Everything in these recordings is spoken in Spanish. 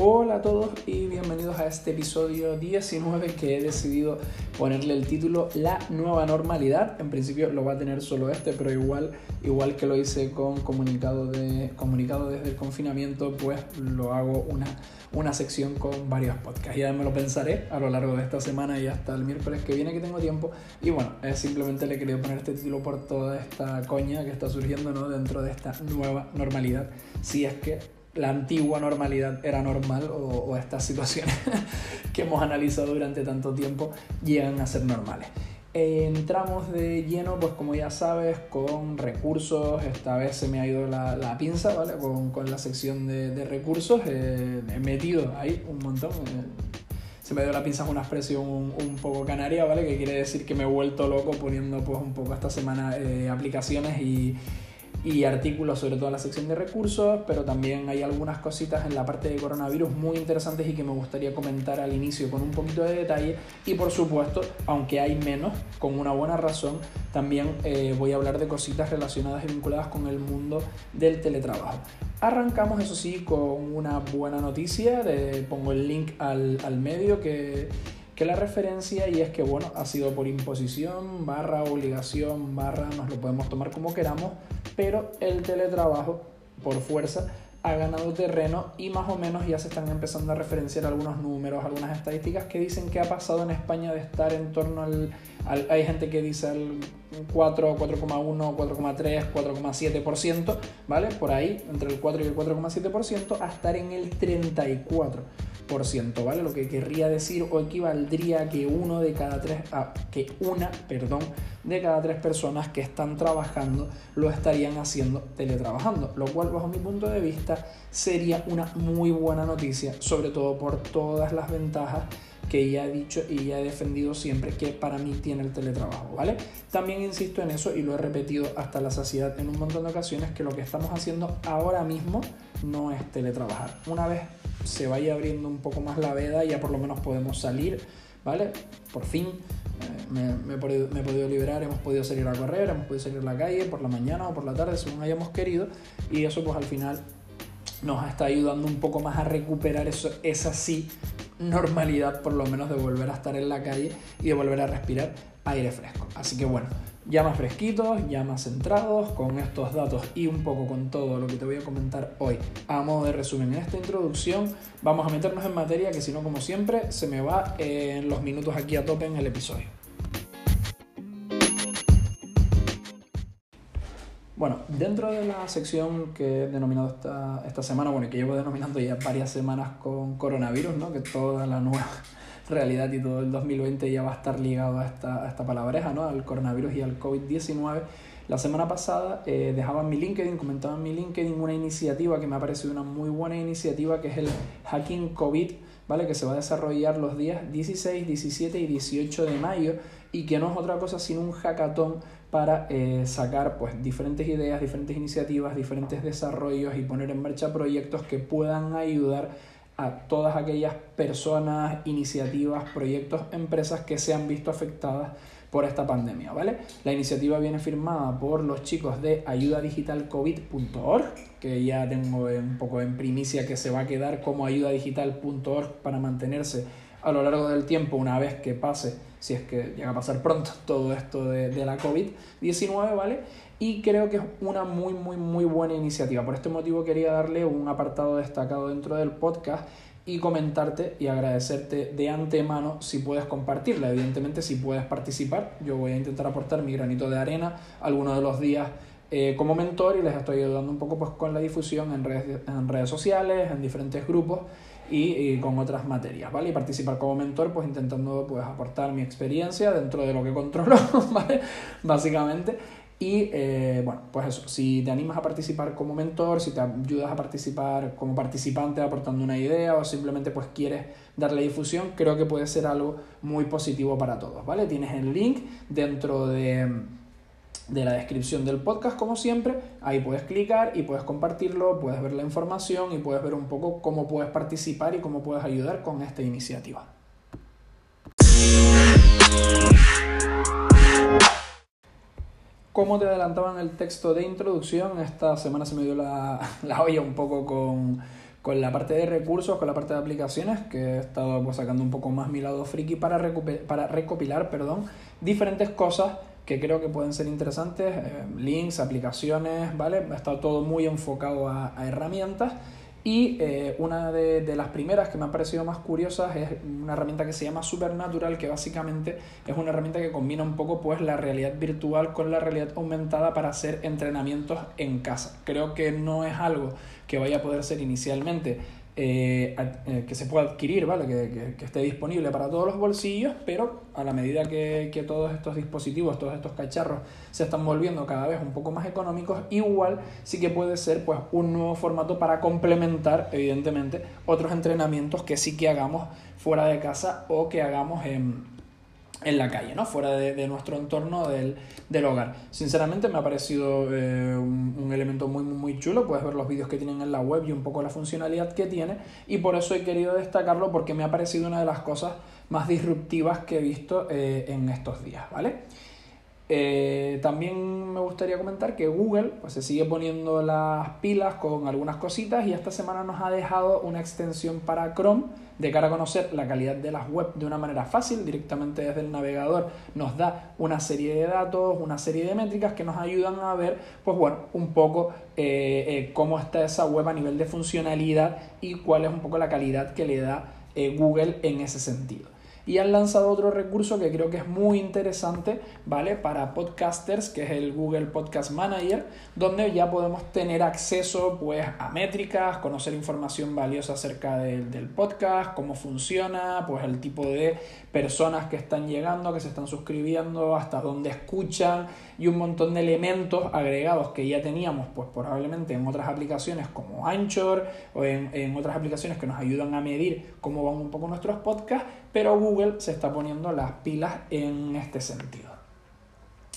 Hola a todos y bienvenidos a este episodio 19 que he decidido ponerle el título La nueva normalidad. En principio lo va a tener solo este, pero igual, igual que lo hice con comunicado, de, comunicado desde el confinamiento, pues lo hago una, una sección con varios podcasts. Ya me lo pensaré a lo largo de esta semana y hasta el miércoles que viene que tengo tiempo. Y bueno, simplemente le querido poner este título por toda esta coña que está surgiendo ¿no? dentro de esta nueva normalidad. Si es que la antigua normalidad era normal o, estas situaciones que hemos analizado durante tanto tiempo llegan a ser normales. entramos de lleno, pues como ya sabes, con recursos. Esta vez se me ha ido la, pinza, ¿vale? Con, con, la sección de, recursos. Eh, he metido ahí un montón. Eh, se me dio la pinza una expresión un, poco canaria, ¿vale? Que quiere decir que me he vuelto loco poniendo pues un poco esta semana eh, aplicaciones y y artículos sobre toda la sección de recursos, pero también hay algunas cositas en la parte de coronavirus muy interesantes y que me gustaría comentar al inicio con un poquito de detalle. Y por supuesto, aunque hay menos, con una buena razón, también eh, voy a hablar de cositas relacionadas y vinculadas con el mundo del teletrabajo. Arrancamos, eso sí, con una buena noticia. De, pongo el link al, al medio que que la referencia y es que bueno, ha sido por imposición, barra obligación, barra, nos lo podemos tomar como queramos, pero el teletrabajo por fuerza ha ganado terreno y más o menos ya se están empezando a referenciar algunos números, algunas estadísticas que dicen que ha pasado en España de estar en torno al, hay gente que dice al 4, 4,1, 4,3, 4,7%, ¿vale? Por ahí, entre el 4 y el 4,7%, a estar en el 34%. ¿Vale? Lo que querría decir o equivaldría a que uno de cada tres, que una, perdón, de cada tres personas que están trabajando lo estarían haciendo teletrabajando, lo cual bajo mi punto de vista sería una muy buena noticia, sobre todo por todas las ventajas que ya he dicho y ya he defendido siempre que para mí tiene el teletrabajo, ¿vale? También insisto en eso y lo he repetido hasta la saciedad en un montón de ocasiones que lo que estamos haciendo ahora mismo no es teletrabajar. Una vez se vaya abriendo un poco más la veda, ya por lo menos podemos salir, ¿vale? Por fin eh, me, he podido, liberar, hemos podido salir a correr, hemos podido salir a la calle por la mañana o por la tarde, según hayamos querido, y eso pues al final nos está ayudando un poco más a recuperar eso, esa sí normalidad, por lo menos de volver a estar en la calle y de volver a respirar aire fresco. Así que bueno, ya más fresquitos, ya más centrados con estos datos y un poco con todo lo que te voy a comentar hoy. A modo de resumen, en esta introducción vamos a meternos en materia que si no como siempre se me va en los minutos aquí a tope en el episodio. Bueno, dentro de la sección que he denominado esta, esta semana, bueno, que llevo denominando ya varias semanas con coronavirus, ¿no? que toda la nueva realidad y todo el 2020 ya va a estar ligado a esta, a esta palabreja, ¿no? al coronavirus y al COVID-19. La semana pasada eh, dejaba mi LinkedIn, comentaba en mi LinkedIn una iniciativa que me ha parecido una muy buena iniciativa, que es el Hacking COVID, ¿vale? que se va a desarrollar los días 16, 17 y 18 de mayo y que no es otra cosa sino un hackathon para eh, sacar pues, diferentes ideas, diferentes iniciativas, diferentes desarrollos y poner en marcha proyectos que puedan ayudar a todas aquellas personas, iniciativas, proyectos, empresas que se han visto afectadas por esta pandemia, ¿vale? La iniciativa viene firmada por los chicos de ayudadigitalcovid.org, que ya tengo un poco en primicia que se va a quedar como ayudadigital.org para mantenerse a lo largo del tiempo una vez que pase, si es que llega a pasar pronto todo esto de, de la COVID-19, ¿vale? Y creo que es una muy, muy, muy buena iniciativa. Por este motivo quería darle un apartado destacado dentro del podcast y comentarte y agradecerte de antemano si puedes compartirla. Evidentemente, si puedes participar, yo voy a intentar aportar mi granito de arena algunos de los días eh, como mentor y les estoy ayudando un poco pues, con la difusión en redes, en redes sociales, en diferentes grupos y, con otras materias, ¿vale? Y participar como mentor, pues intentando pues, aportar mi experiencia dentro de lo que controlo, ¿vale? Básicamente. Y eh, bueno, pues eso, si te animas a participar como mentor, si te ayudas a participar como participante aportando una idea o simplemente pues quieres darle difusión, creo que puede ser algo muy positivo para todos, ¿vale? Tienes el link dentro de, de la descripción del podcast como siempre, ahí puedes clicar y puedes compartirlo, puedes ver la información y puedes ver un poco cómo puedes participar y cómo puedes ayudar con esta iniciativa. Como te adelantaba en el texto de introducción, esta semana se me dio la, la olla un poco con, con la parte de recursos, con la parte de aplicaciones, que he estado pues, sacando un poco más mi lado friki para, para recopilar perdón, diferentes cosas que creo que pueden ser interesantes, eh, links, aplicaciones, ¿vale? Ha estado todo muy enfocado a, herramientas. Y eh, una de, de, las primeras que me han parecido más curiosas es una herramienta que se llama Supernatural, que básicamente es una herramienta que combina un poco pues, la realidad virtual con la realidad aumentada para hacer entrenamientos en casa. Creo que no es algo que vaya a poder ser inicialmente eh, eh, que se pueda adquirir, ¿vale? Que, que, esté disponible para todos los bolsillos, pero a la medida que, que, todos estos dispositivos, todos estos cacharros se están volviendo cada vez un poco más económicos, igual sí que puede ser pues, un nuevo formato para complementar, evidentemente, otros entrenamientos que sí que hagamos fuera de casa o que hagamos en en la calle, ¿no? Fuera de, nuestro entorno del, hogar. Sinceramente me ha parecido eh, un, elemento muy, muy chulo, puedes ver los vídeos que tienen en la web y un poco la funcionalidad que tiene y por eso he querido destacarlo porque me ha parecido una de las cosas más disruptivas que he visto eh, en estos días, ¿vale? Eh, también me gustaría comentar que Google pues, se sigue poniendo las pilas con algunas cositas y esta semana nos ha dejado una extensión para Chrome de cara a conocer la calidad de las web de una manera fácil, directamente desde el navegador nos da una serie de datos, una serie de métricas que nos ayudan a ver, pues bueno, un poco eh, eh, cómo está esa web a nivel de funcionalidad y cuál es un poco la calidad que le da Google en ese sentido y han lanzado otro recurso que creo que es muy interesante, ¿vale? Para podcasters, que es el Google Podcast Manager, donde ya podemos tener acceso pues a métricas, conocer información valiosa acerca del, podcast, cómo funciona, pues el tipo de personas que están llegando, que se están suscribiendo, hasta dónde escuchan y un montón de elementos agregados que ya teníamos pues probablemente en otras aplicaciones como Anchor o en otras aplicaciones que nos ayudan a medir cómo van un poco nuestros podcasts, pero Google se está poniendo las pilas en este sentido.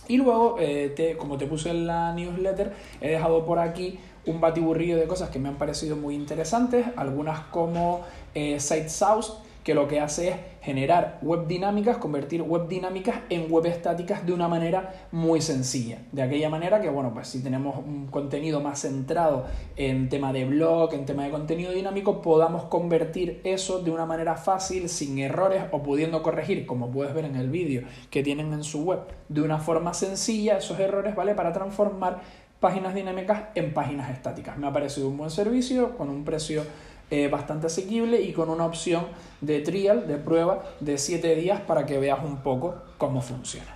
Y luego, eh, como te puse en la newsletter, he dejado por aquí un batiburrillo de cosas que me han parecido muy interesantes, algunas como eh, que lo que hace es generar web dinámicas, convertir web dinámicas en web estáticas de una manera muy sencilla. De aquella manera que, bueno, pues si tenemos un contenido más centrado en tema de blog, en tema de contenido dinámico, podamos convertir eso de una manera fácil, sin errores o pudiendo corregir, como puedes ver en el vídeo que tienen en su web, de una forma sencilla esos errores, ¿vale? Para transformar páginas dinámicas en páginas estáticas. Me ha parecido un buen servicio con un precio eh, bastante asequible y con una opción de trial, de prueba, de 7 días para que veas un poco cómo funciona.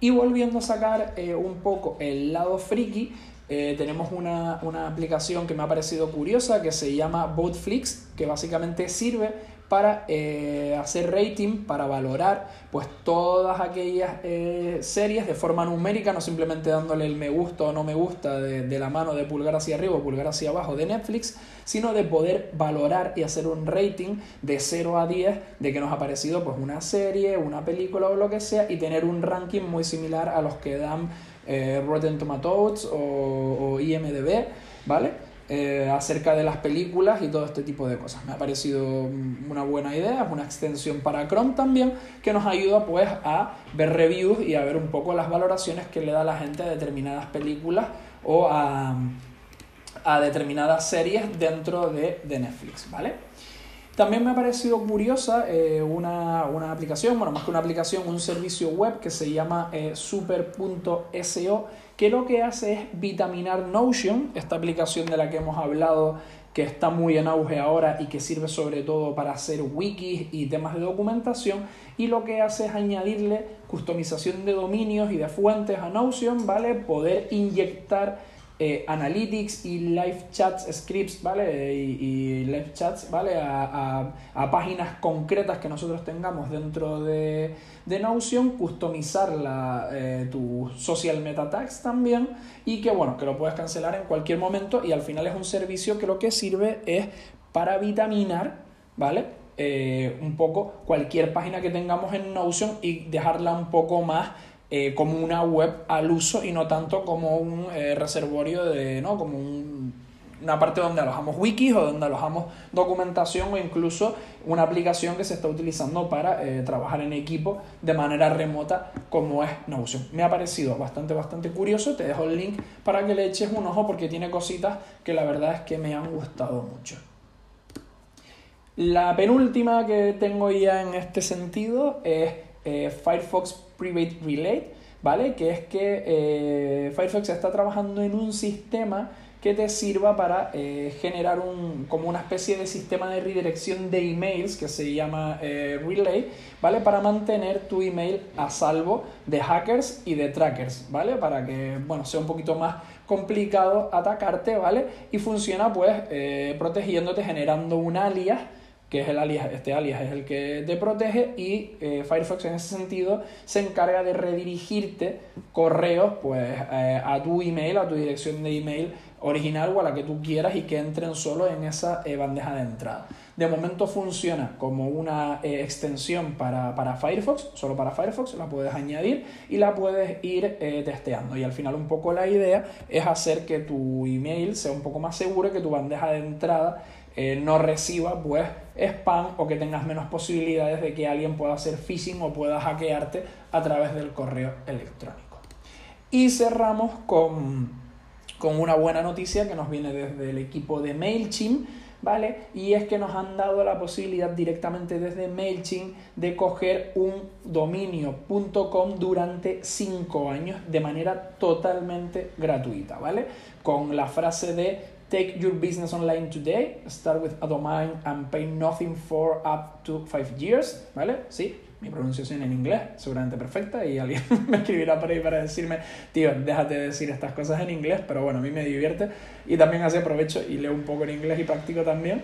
Y volviendo a sacar eh, un poco el lado friki, eh, tenemos una, una, aplicación que me ha parecido curiosa que se llama Botflix, que básicamente sirve para eh, hacer rating, para valorar pues todas aquellas eh, series de forma numérica, no simplemente dándole el me gusta o no me gusta de, la mano de pulgar hacia arriba o pulgar hacia abajo de Netflix, sino de poder valorar y hacer un rating de 0 a 10 de que nos ha parecido pues una serie, una película o lo que sea y tener un ranking muy similar a los que dan eh, Rotten Tomatoes o, o IMDB, ¿vale? Eh, acerca de las películas y todo este tipo de cosas. Me ha parecido una buena idea, es una extensión para Chrome también que nos ayuda pues a ver reviews y a ver un poco las valoraciones que le da la gente a determinadas películas o a, a determinadas series dentro de, de Netflix, ¿vale? También me ha parecido curiosa eh, una, una, aplicación, bueno, más que una aplicación, un servicio web que se llama eh, super.so, que lo que hace es vitaminar Notion, esta aplicación de la que hemos hablado que está muy en auge ahora y que sirve sobre todo para hacer wikis y temas de documentación y lo que hace es añadirle customización de dominios y de fuentes a Notion, ¿vale? Poder inyectar eh, analytics y live chats scripts, ¿vale? Y, live chats, ¿vale? A, páginas concretas que nosotros tengamos dentro de, de Notion, customizar la, eh, tu social meta tags también y que, bueno, que lo puedes cancelar en cualquier momento y al final es un servicio que lo que sirve es para vitaminar, ¿vale? Eh, un poco cualquier página que tengamos en Notion y dejarla un poco más eh, como una web al uso y no tanto como un eh, reservorio de, ¿no? Como una parte donde alojamos wikis o donde alojamos documentación o incluso una aplicación que se está utilizando para eh, trabajar en equipo de manera remota como es Notion. Me ha parecido bastante, bastante curioso. Te dejo el link para que le eches un ojo porque tiene cositas que la verdad es que me han gustado mucho. La penúltima que tengo ya en este sentido es eh, Firefox Private Relay, ¿vale? Que es que eh, Firefox está trabajando en un sistema que te sirva para eh, generar un, como una especie de sistema de redirección de emails que se llama Relay, ¿vale? Para mantener tu email a salvo de hackers y de trackers, ¿vale? Para que, bueno, sea un poquito más complicado atacarte, ¿vale? Y funciona pues protegiéndote, generando un alias que es el alias, este alias es el que te protege y Firefox en ese sentido se encarga de redirigirte correos pues a tu email, a tu dirección de email original o a la que tú quieras y que entren solo en esa eh, bandeja de entrada. De momento funciona como una eh, extensión para, Firefox, solo para Firefox, la puedes añadir y la puedes ir eh, testeando. Y al final un poco la idea es hacer que tu email sea un poco más seguro, que tu bandeja de entrada no reciba pues spam o que tengas menos posibilidades de que alguien pueda hacer phishing o pueda hackearte a través del correo electrónico. Y cerramos con con una buena noticia que nos viene desde el equipo de MailChimp, ¿vale? Y es que nos han dado la posibilidad directamente desde MailChimp de coger un dominio.com durante 5 años de manera totalmente gratuita, ¿vale? Con la frase de Take your business online today, start with a domain and pay nothing for up to 5 years, ¿vale? Sí, mi pronunciación en inglés, seguramente perfecta, y alguien me escribirá por ahí para decirme, tío, déjate de decir estas cosas en inglés, pero bueno, a mí me divierte y también hace aprovecho y leo un poco en inglés y practico también.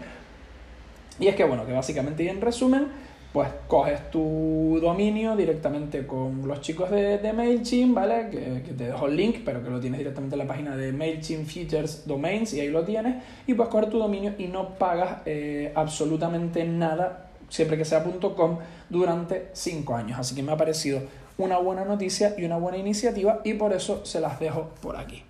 Y es que bueno, que básicamente y en resumen, pues coges tu dominio directamente con los chicos de, MailChimp, ¿vale? Que, que, te dejo el link, pero que lo tienes directamente en la página de MailChimp Features Domains y ahí lo tienes. Y puedes coger tu dominio y no pagas eh, absolutamente nada siempre que sea .com, durante 5 años. Así que me ha parecido una buena noticia y una buena iniciativa y por eso se las dejo por aquí.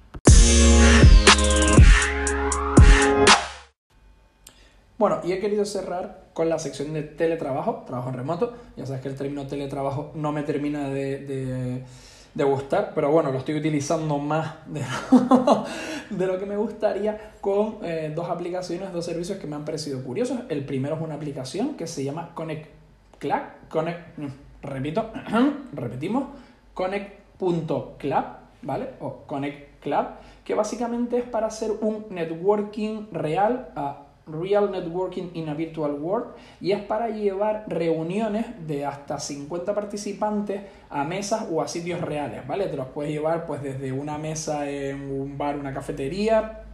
Bueno, y he querido cerrar con la sección de teletrabajo, trabajo remoto. Ya sabes que el término teletrabajo no me termina de de gustar, pero bueno, lo estoy utilizando más de lo, de lo que me gustaría con eh, dos aplicaciones, dos servicios que me han parecido curiosos. El primero es una aplicación que se llama Connect Club, Connect, mm, repito, repetimos, Connect.club, ¿vale? O Connect Club, que básicamente es para hacer un networking real a Real Networking in a Virtual World y es para llevar reuniones de hasta 50 participantes a mesas o a sitios reales, ¿vale? Te los puedes llevar pues desde una mesa en un bar, una cafetería,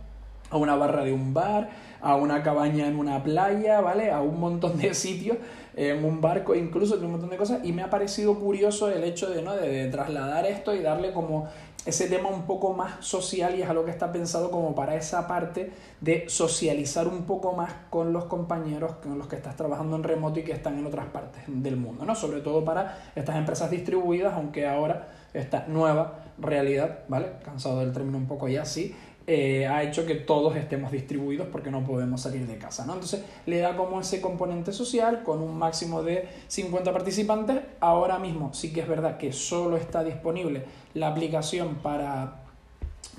a una barra de un bar, a una cabaña en una playa, ¿vale? A un montón de sitios, en un barco incluso, un montón de cosas y me ha parecido curioso el hecho de, ¿no? de trasladar esto y darle como ese tema un poco más social y es algo que está pensado como para esa parte de socializar un poco más con los compañeros con los que estás trabajando en remoto y que están en otras partes del mundo, ¿no? Sobre todo para estas empresas distribuidas, aunque ahora esta nueva realidad, ¿vale? Cansado del término un poco ya, sí, eh, ha hecho que todos estemos distribuidos porque no podemos salir de casa, ¿no? Entonces le da como ese componente social con un máximo de 50 participantes. Ahora mismo sí que es verdad que solo está disponible la aplicación para,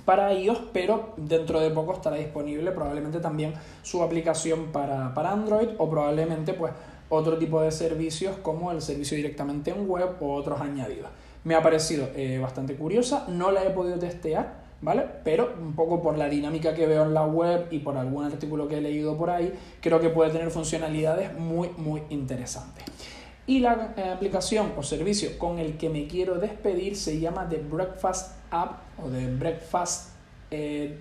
para iOS, pero dentro de poco estará disponible probablemente también su aplicación para, Android o probablemente pues otro tipo de servicios como el servicio directamente en web o otros añadidos. Me ha parecido eh, bastante curiosa, no la he podido testear, ¿vale? Pero un poco por la dinámica que veo en la web y por algún artículo que he leído por ahí, creo que puede tener funcionalidades muy, muy interesantes. Y la eh, aplicación o servicio con el que me quiero despedir se llama The Breakfast App o The Breakfast eh,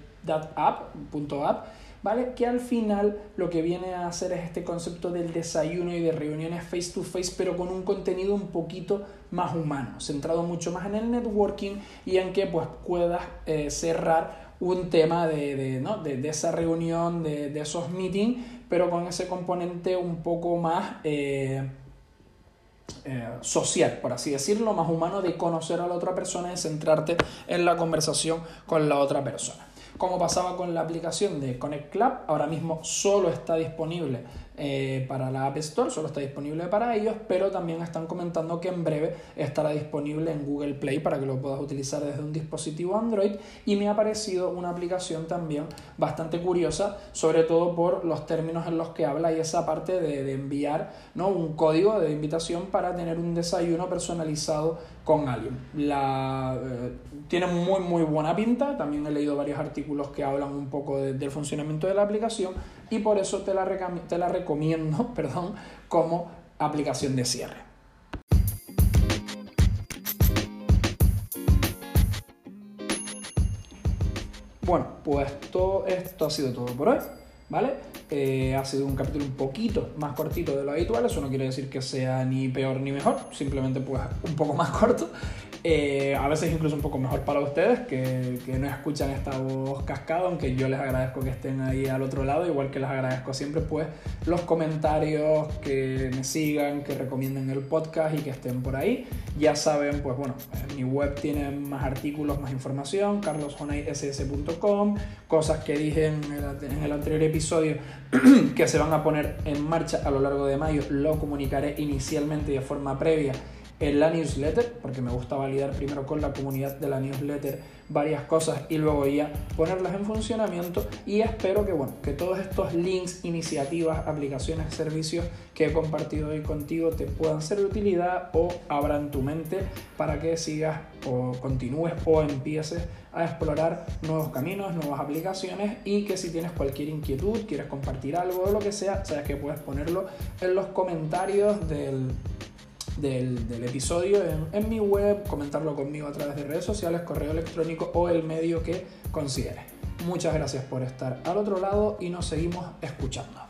¿vale? Que al final lo que viene a hacer es este concepto del desayuno y de reuniones face to face, pero con un contenido un poquito más humano, centrado mucho más en el networking y en que pues puedas eh, cerrar un tema de, de, esa reunión, de, esos meetings, pero con ese componente un poco más eh, eh, social, por así decirlo, más humano de conocer a la otra persona y centrarte en la conversación con la otra persona. Como pasaba con la aplicación de Connect Club, ahora mismo solo está disponible eh, para la App Store, solo está disponible para ellos, pero también están comentando que en breve estará disponible en Google Play para que lo puedas utilizar desde un dispositivo Android y me ha parecido una aplicación también bastante curiosa, sobre todo por los términos en los que habla y esa parte de, enviar ¿no? un código de invitación para tener un desayuno personalizado con alguien. La, eh, tiene muy muy buena pinta, también he leído varios artículos que hablan un poco del funcionamiento de la aplicación y por eso te la, te la recomiendo perdón, como aplicación de cierre. Bueno, pues esto ha sido todo por hoy, ¿vale? Eh, ha sido un capítulo un poquito más cortito de lo habitual, eso no quiere decir que sea ni peor ni mejor, simplemente pues un poco más corto. Eh, a veces incluso un poco mejor para ustedes que, que, no escuchan esta voz cascada, aunque yo les agradezco que estén ahí al otro lado, igual que les agradezco siempre pues los comentarios, que me sigan, que recomienden el podcast y que estén por ahí. Ya saben, pues bueno, en mi web tienen más artículos, más información, carlosjonayss.com, cosas que dije en el, en el anterior episodio que se van a poner en marcha a lo largo de mayo, lo comunicaré inicialmente de forma previa en la newsletter, porque me gusta validar primero con la comunidad de la newsletter varias cosas y luego ya ponerlas en funcionamiento. Y espero que bueno, que todos estos links, iniciativas, aplicaciones, servicios que he compartido hoy contigo te puedan ser de utilidad o abran tu mente para que sigas o continúes o empieces a explorar nuevos caminos, nuevas aplicaciones y que si tienes cualquier inquietud, quieres compartir algo o lo que sea, sabes que puedes ponerlo en los comentarios del episodio en, en, mi web, comentarlo conmigo a través de redes sociales, correo electrónico o el medio que consideres. Muchas gracias por estar al otro lado y nos seguimos escuchando.